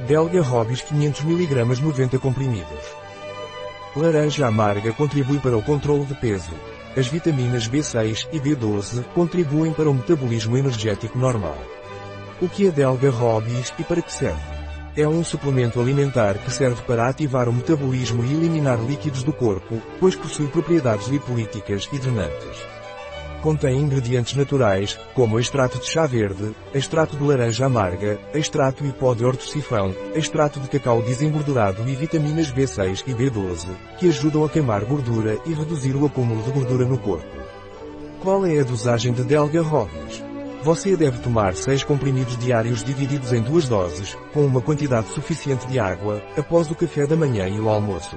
Delga Hobbies 500mg 90 comprimidos. Laranja amarga contribui para o controle de peso. As vitaminas B6 e B12 contribuem para o metabolismo energético normal. O que é Delga Hobbies e para que serve? É um suplemento alimentar que serve para ativar o metabolismo e eliminar líquidos do corpo, pois possui propriedades lipolíticas e drenantes. Contém ingredientes naturais, como extrato de chá verde, extrato de laranja amarga, extrato e pó de hortocifrão, extrato de cacau desengordurado e vitaminas B6 e B12, que ajudam a queimar gordura e reduzir o acúmulo de gordura no corpo. Qual é a dosagem de Delga Hobbies? Você deve tomar 6 comprimidos diários divididos em duas doses, com uma quantidade suficiente de água, após o café da manhã e o almoço.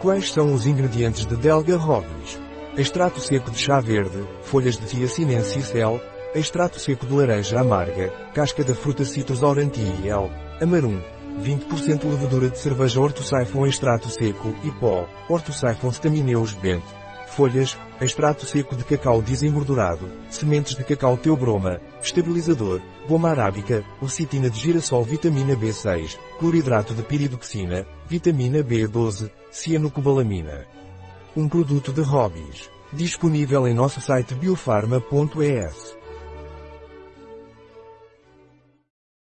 Quais são os ingredientes de Delga Hobbies? Extrato seco de chá verde, folhas de Thiacinensis L, extrato seco de laranja amarga, casca da fruta Citrus aurantii L, amarum, 20% levedura de cerveja ortosiphon extrato seco e pó, ortosiphon stamineus bent, folhas, extrato seco de cacau desengordurado, sementes de cacau teobroma, estabilizador, goma arábica, lecitina de girassol vitamina B6, cloridrato de piridoxina, vitamina B12, cianocobalamina. Um produto de hobbies. Disponível em nosso site biofarma.es.